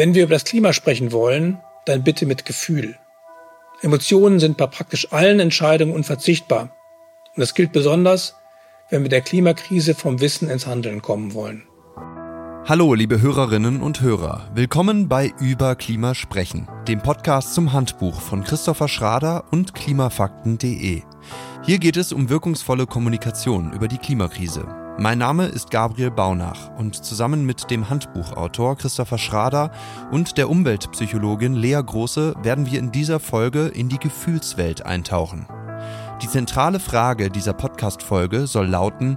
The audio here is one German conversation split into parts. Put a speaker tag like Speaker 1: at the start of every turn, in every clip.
Speaker 1: Wenn wir über das Klima sprechen wollen, dann bitte mit Gefühl. Emotionen sind bei praktisch allen Entscheidungen unverzichtbar. Und das gilt besonders, wenn wir der Klimakrise vom Wissen ins Handeln kommen wollen.
Speaker 2: Hallo, liebe Hörerinnen und Hörer. Willkommen bei Über Klima sprechen, dem Podcast zum Handbuch von Christopher Schrader und klimafakten.de. Hier geht es um wirkungsvolle Kommunikation über die Klimakrise. Mein Name ist Gabriel Baunach und zusammen mit dem Handbuchautor Christopher Schrader und der Umweltpsychologin Lea Große werden wir in dieser Folge in die Gefühlswelt eintauchen. Die zentrale Frage dieser Podcast-Folge soll lauten,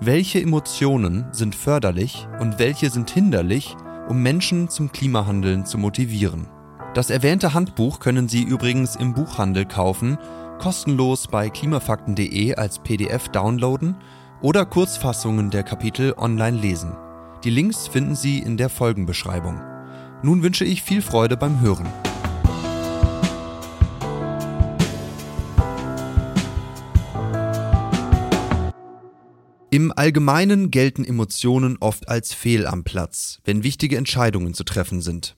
Speaker 2: welche Emotionen sind förderlich und welche sind hinderlich, um Menschen zum Klimahandeln zu motivieren? Das erwähnte Handbuch können Sie übrigens im Buchhandel kaufen, kostenlos bei klimafakten.de als PDF downloaden oder Kurzfassungen der Kapitel online lesen. Die Links finden Sie in der Folgenbeschreibung. Nun wünsche ich viel Freude beim Hören. Im Allgemeinen gelten Emotionen oft als fehl am Platz, wenn wichtige Entscheidungen zu treffen sind.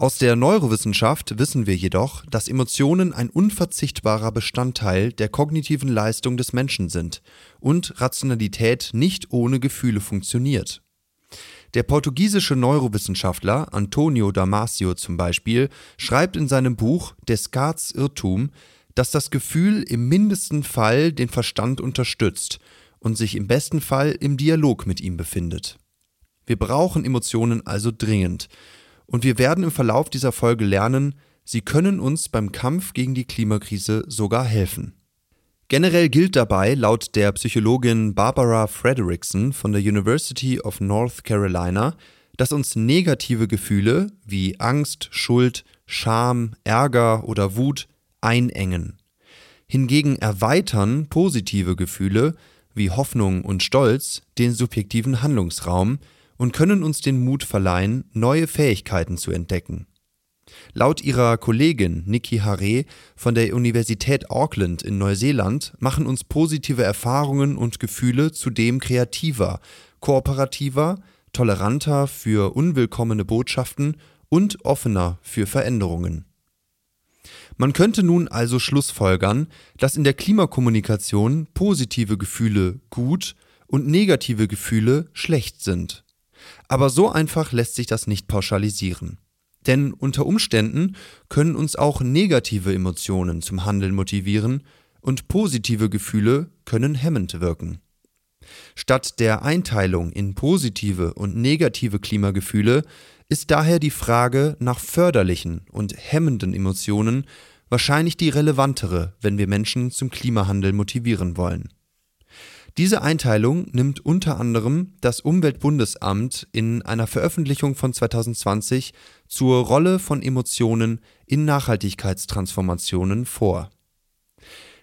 Speaker 2: Aus der Neurowissenschaft wissen wir jedoch, dass Emotionen ein unverzichtbarer Bestandteil der kognitiven Leistung des Menschen sind und Rationalität nicht ohne Gefühle funktioniert. Der portugiesische Neurowissenschaftler Antonio Damasio zum Beispiel schreibt in seinem Buch Descartes Irrtum, dass das Gefühl im mindesten Fall den Verstand unterstützt und sich im besten Fall im Dialog mit ihm befindet. Wir brauchen Emotionen also dringend. Und wir werden im Verlauf dieser Folge lernen, sie können uns beim Kampf gegen die Klimakrise sogar helfen. Generell gilt dabei, laut der Psychologin Barbara Frederickson von der University of North Carolina, dass uns negative Gefühle wie Angst, Schuld, Scham, Ärger oder Wut einengen. Hingegen erweitern positive Gefühle wie Hoffnung und Stolz den subjektiven Handlungsraum und können uns den Mut verleihen, neue Fähigkeiten zu entdecken. Laut ihrer Kollegin Nikki Hare von der Universität Auckland in Neuseeland machen uns positive Erfahrungen und Gefühle zudem kreativer, kooperativer, toleranter für unwillkommene Botschaften und offener für Veränderungen. Man könnte nun also schlussfolgern, dass in der Klimakommunikation positive Gefühle gut und negative Gefühle schlecht sind. Aber so einfach lässt sich das nicht pauschalisieren. Denn unter Umständen können uns auch negative Emotionen zum Handeln motivieren und positive Gefühle können hemmend wirken. Statt der Einteilung in positive und negative Klimagefühle ist daher die Frage nach förderlichen und hemmenden Emotionen wahrscheinlich die relevantere, wenn wir Menschen zum Klimahandel motivieren wollen. Diese Einteilung nimmt unter anderem das Umweltbundesamt in einer Veröffentlichung von 2020 zur Rolle von Emotionen in Nachhaltigkeitstransformationen vor.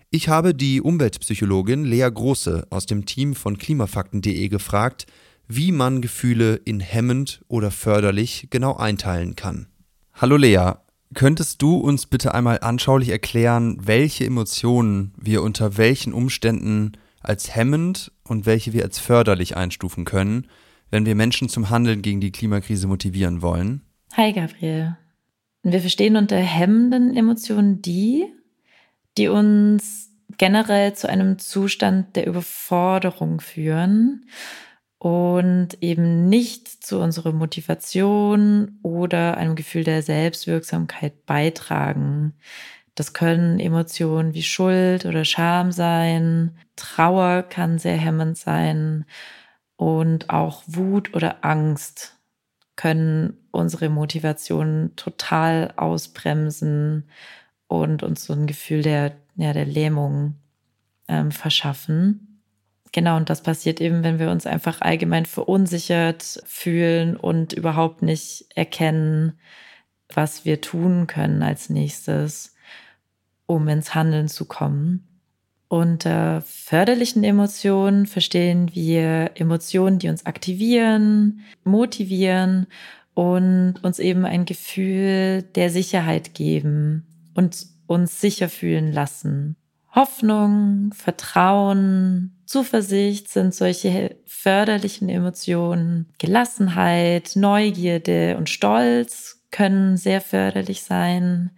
Speaker 2: Ich habe die Umweltpsychologin Lea Große aus dem Team von klimafakten.de gefragt, wie man Gefühle in hemmend oder förderlich genau einteilen kann. Hallo Lea, Könntest du uns bitte einmal anschaulich erklären, welche Emotionen wir unter welchen Umständen als hemmend und welche wir als förderlich einstufen können, wenn wir Menschen zum Handeln gegen die Klimakrise motivieren wollen?
Speaker 3: Hi Gabriel. Wir verstehen unter hemmenden Emotionen die, die uns generell zu einem Zustand der Überforderung führen und eben nicht zu unserer Motivation oder einem Gefühl der Selbstwirksamkeit beitragen. Das können Emotionen wie Schuld oder Scham sein, Trauer kann sehr hemmend sein. Und auch Wut oder Angst können unsere Motivation total ausbremsen und uns so ein Gefühl der, ja, der Lähmung ähm, verschaffen. Genau, und das passiert eben, wenn wir uns einfach allgemein verunsichert fühlen und überhaupt nicht erkennen, was wir tun können als nächstes, um ins Handeln zu kommen. Unter förderlichen Emotionen verstehen wir Emotionen, die uns aktivieren, motivieren und uns eben ein Gefühl der Sicherheit geben und uns sicher fühlen lassen. Hoffnung, Vertrauen, Zuversicht sind solche förderlichen Emotionen. Gelassenheit, Neugierde und Stolz können sehr förderlich sein.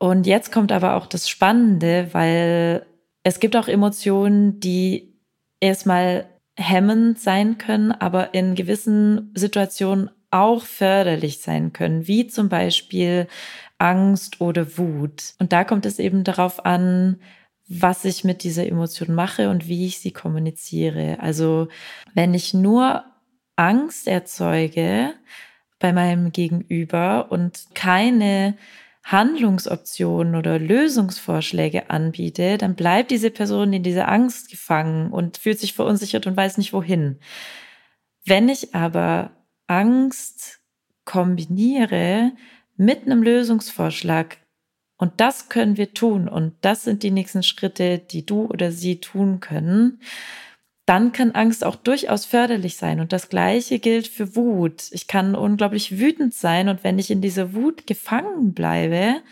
Speaker 3: Und jetzt kommt aber auch das Spannende, weil es gibt auch Emotionen, die erstmal hemmend sein können, aber in gewissen Situationen auch förderlich sein können, wie zum Beispiel Angst oder Wut. Und da kommt es eben darauf an, was ich mit dieser Emotion mache und wie ich sie kommuniziere. Also wenn ich nur Angst erzeuge bei meinem Gegenüber und keine Handlungsoptionen oder Lösungsvorschläge anbiete, dann bleibt diese Person in dieser Angst gefangen und fühlt sich verunsichert und weiß nicht wohin. Wenn ich aber Angst kombiniere mit einem Lösungsvorschlag, und das können wir tun, und das sind die nächsten Schritte, die du oder sie tun können, dann kann Angst auch durchaus förderlich sein. Und das Gleiche gilt für Wut. Ich kann unglaublich wütend sein und wenn ich in dieser Wut gefangen bleibe,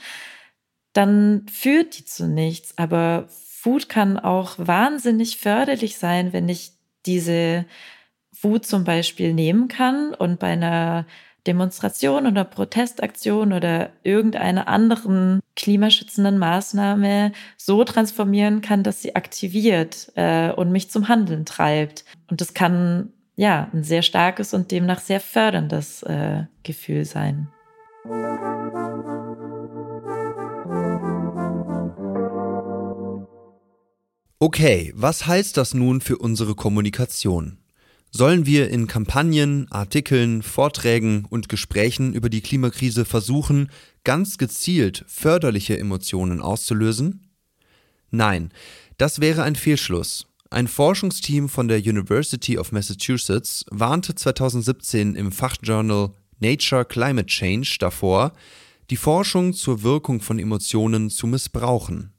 Speaker 3: dann führt die zu nichts. Aber Wut kann auch wahnsinnig förderlich sein, wenn ich diese Wut zum Beispiel nehmen kann und bei einer Demonstration oder Protestaktion oder irgendeiner anderen klimaschützenden Maßnahme so transformieren kann, dass sie aktiviert äh, und mich zum Handeln treibt. Und das kann ja ein sehr starkes und demnach sehr förderndes äh, Gefühl sein.
Speaker 2: Okay, was heißt das nun für unsere Kommunikation? Sollen wir in Kampagnen, Artikeln, Vorträgen und Gesprächen über die Klimakrise versuchen, ganz gezielt förderliche Emotionen auszulösen? Nein, das wäre ein Fehlschluss. Ein Forschungsteam von der University of Massachusetts warnte 2017 im Fachjournal Nature Climate Change davor, die Forschung zur Wirkung von Emotionen zu missbrauchen.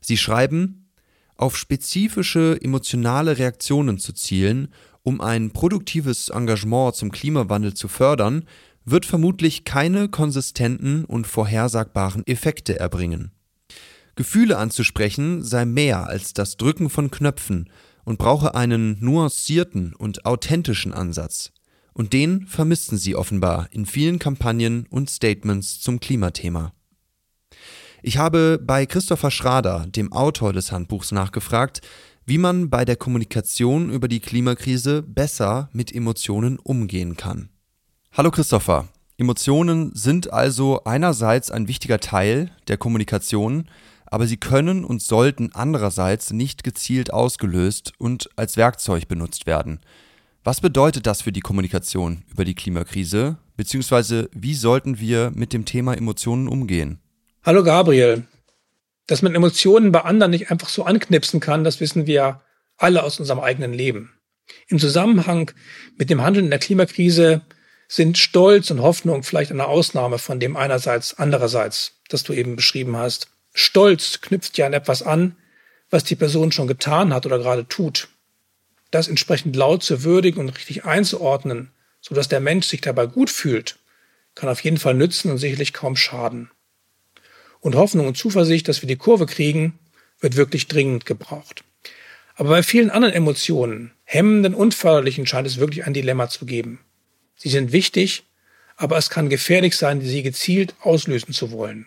Speaker 2: Sie schreiben, auf spezifische emotionale Reaktionen zu zielen um ein produktives Engagement zum Klimawandel zu fördern, wird vermutlich keine konsistenten und vorhersagbaren Effekte erbringen. Gefühle anzusprechen sei mehr als das Drücken von Knöpfen und brauche einen nuancierten und authentischen Ansatz. Und den vermissten sie offenbar in vielen Kampagnen und Statements zum Klimathema. Ich habe bei Christopher Schrader, dem Autor des Handbuchs, nachgefragt, wie man bei der Kommunikation über die Klimakrise besser mit Emotionen umgehen kann. Hallo Christopher. Emotionen sind also einerseits ein wichtiger Teil der Kommunikation, aber sie können und sollten andererseits nicht gezielt ausgelöst und als Werkzeug benutzt werden. Was bedeutet das für die Kommunikation über die Klimakrise, beziehungsweise wie sollten wir mit dem Thema Emotionen umgehen?
Speaker 1: Hallo Gabriel, dass man Emotionen bei anderen nicht einfach so anknipsen kann, das wissen wir alle aus unserem eigenen Leben. Im Zusammenhang mit dem Handeln in der Klimakrise sind Stolz und Hoffnung vielleicht eine Ausnahme von dem einerseits, andererseits, das du eben beschrieben hast. Stolz knüpft ja an etwas an, was die Person schon getan hat oder gerade tut. Das entsprechend laut zu würdigen und richtig einzuordnen, sodass der Mensch sich dabei gut fühlt, kann auf jeden Fall nützen und sicherlich kaum schaden und Hoffnung und Zuversicht, dass wir die Kurve kriegen, wird wirklich dringend gebraucht. Aber bei vielen anderen Emotionen, hemmenden und förderlichen, scheint es wirklich ein Dilemma zu geben. Sie sind wichtig, aber es kann gefährlich sein, sie gezielt auslösen zu wollen.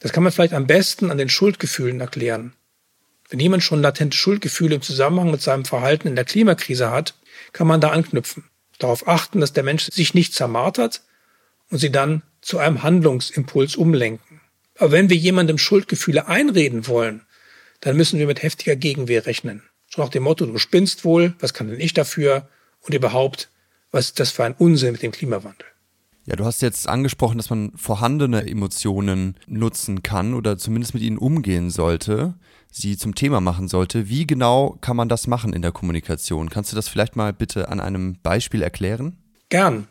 Speaker 1: Das kann man vielleicht am besten an den Schuldgefühlen erklären. Wenn jemand schon latente Schuldgefühle im Zusammenhang mit seinem Verhalten in der Klimakrise hat, kann man da anknüpfen. Darauf achten, dass der Mensch sich nicht zermartert und sie dann zu einem Handlungsimpuls umlenken. Aber wenn wir jemandem Schuldgefühle einreden wollen, dann müssen wir mit heftiger Gegenwehr rechnen. So nach dem Motto, du spinnst wohl, was kann denn ich dafür? Und überhaupt, was ist das für ein Unsinn mit dem Klimawandel?
Speaker 2: Ja, du hast jetzt angesprochen, dass man vorhandene Emotionen nutzen kann oder zumindest mit ihnen umgehen sollte, sie zum Thema machen sollte. Wie genau kann man das machen in der Kommunikation? Kannst du das vielleicht mal bitte an einem Beispiel erklären?
Speaker 1: Gern.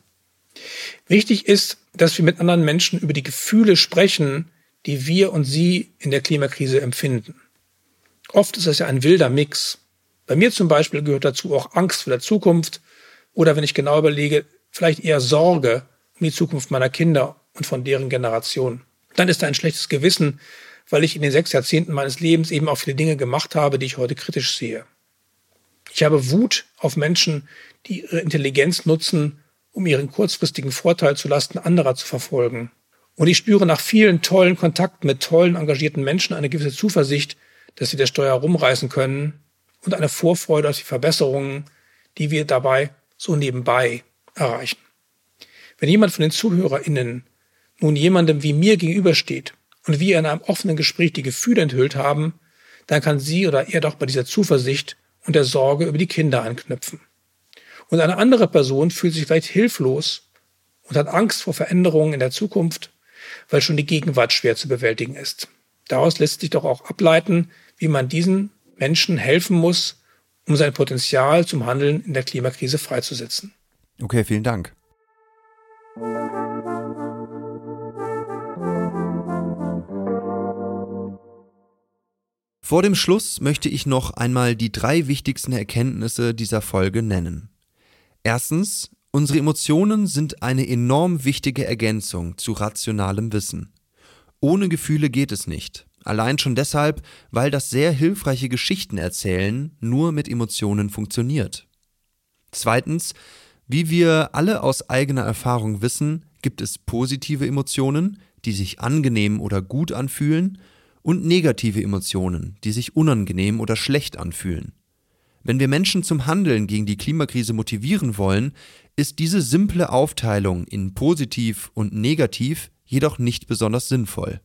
Speaker 1: Wichtig ist, dass wir mit anderen Menschen über die Gefühle sprechen, die wir und sie in der Klimakrise empfinden. Oft ist es ja ein wilder Mix. Bei mir zum Beispiel gehört dazu auch Angst vor der Zukunft oder wenn ich genau überlege, vielleicht eher Sorge um die Zukunft meiner Kinder und von deren Generation. Dann ist da ein schlechtes Gewissen, weil ich in den sechs Jahrzehnten meines Lebens eben auch viele Dinge gemacht habe, die ich heute kritisch sehe. Ich habe Wut auf Menschen, die ihre Intelligenz nutzen, um ihren kurzfristigen Vorteil zulasten anderer zu verfolgen. Und ich spüre nach vielen tollen Kontakten mit tollen, engagierten Menschen eine gewisse Zuversicht, dass wir der Steuer rumreißen können und eine Vorfreude auf die Verbesserungen, die wir dabei so nebenbei erreichen. Wenn jemand von den ZuhörerInnen nun jemandem wie mir gegenübersteht und wir in einem offenen Gespräch die Gefühle enthüllt haben, dann kann sie oder er doch bei dieser Zuversicht und der Sorge über die Kinder anknüpfen. Und eine andere Person fühlt sich vielleicht hilflos und hat Angst vor Veränderungen in der Zukunft, weil schon die Gegenwart schwer zu bewältigen ist. Daraus lässt sich doch auch ableiten, wie man diesen Menschen helfen muss, um sein Potenzial zum Handeln in der Klimakrise freizusetzen.
Speaker 2: Okay, vielen Dank. Vor dem Schluss möchte ich noch einmal die drei wichtigsten Erkenntnisse dieser Folge nennen. Erstens, unsere Emotionen sind eine enorm wichtige Ergänzung zu rationalem Wissen. Ohne Gefühle geht es nicht. Allein schon deshalb, weil das sehr hilfreiche Geschichten erzählen nur mit Emotionen funktioniert. Zweitens, wie wir alle aus eigener Erfahrung wissen, gibt es positive Emotionen, die sich angenehm oder gut anfühlen, und negative Emotionen, die sich unangenehm oder schlecht anfühlen. Wenn wir Menschen zum Handeln gegen die Klimakrise motivieren wollen, ist diese simple Aufteilung in positiv und negativ jedoch nicht besonders sinnvoll.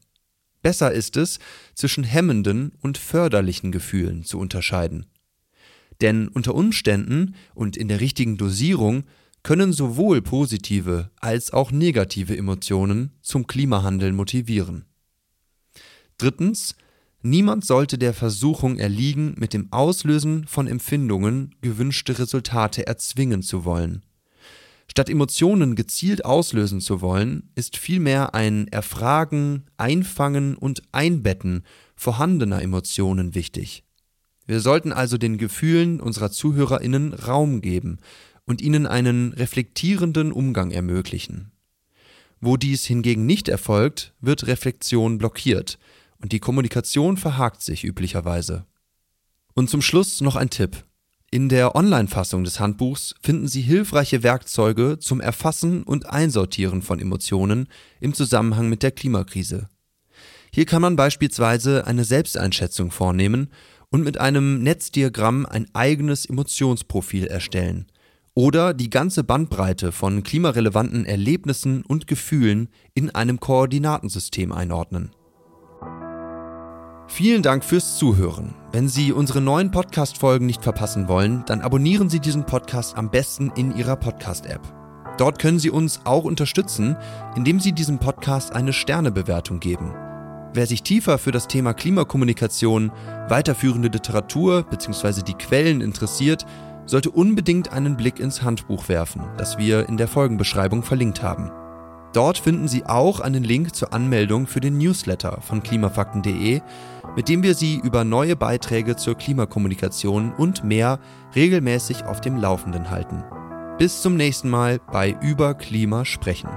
Speaker 2: Besser ist es, zwischen hemmenden und förderlichen Gefühlen zu unterscheiden. Denn unter Umständen und in der richtigen Dosierung können sowohl positive als auch negative Emotionen zum Klimahandeln motivieren. Drittens, niemand sollte der Versuchung erliegen, mit dem Auslösen von Empfindungen gewünschte Resultate erzwingen zu wollen. Statt Emotionen gezielt auslösen zu wollen, ist vielmehr ein Erfragen, Einfangen und Einbetten vorhandener Emotionen wichtig. Wir sollten also den Gefühlen unserer Zuhörerinnen Raum geben und ihnen einen reflektierenden Umgang ermöglichen. Wo dies hingegen nicht erfolgt, wird Reflexion blockiert und die Kommunikation verhakt sich üblicherweise. Und zum Schluss noch ein Tipp. In der Online-Fassung des Handbuchs finden Sie hilfreiche Werkzeuge zum Erfassen und Einsortieren von Emotionen im Zusammenhang mit der Klimakrise. Hier kann man beispielsweise eine Selbsteinschätzung vornehmen und mit einem Netzdiagramm ein eigenes Emotionsprofil erstellen oder die ganze Bandbreite von klimarelevanten Erlebnissen und Gefühlen in einem Koordinatensystem einordnen. Vielen Dank fürs Zuhören. Wenn Sie unsere neuen Podcast-Folgen nicht verpassen wollen, dann abonnieren Sie diesen Podcast am besten in Ihrer Podcast-App. Dort können Sie uns auch unterstützen, indem Sie diesem Podcast eine Sternebewertung geben. Wer sich tiefer für das Thema Klimakommunikation, weiterführende Literatur bzw. die Quellen interessiert, sollte unbedingt einen Blick ins Handbuch werfen, das wir in der Folgenbeschreibung verlinkt haben. Dort finden Sie auch einen Link zur Anmeldung für den Newsletter von klimafakten.de, mit dem wir Sie über neue Beiträge zur Klimakommunikation und mehr regelmäßig auf dem Laufenden halten. Bis zum nächsten Mal bei Über Klima sprechen.